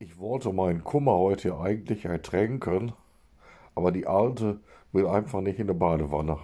Ich wollte meinen Kummer heute eigentlich ertränken, aber die Alte will einfach nicht in die Badewanne.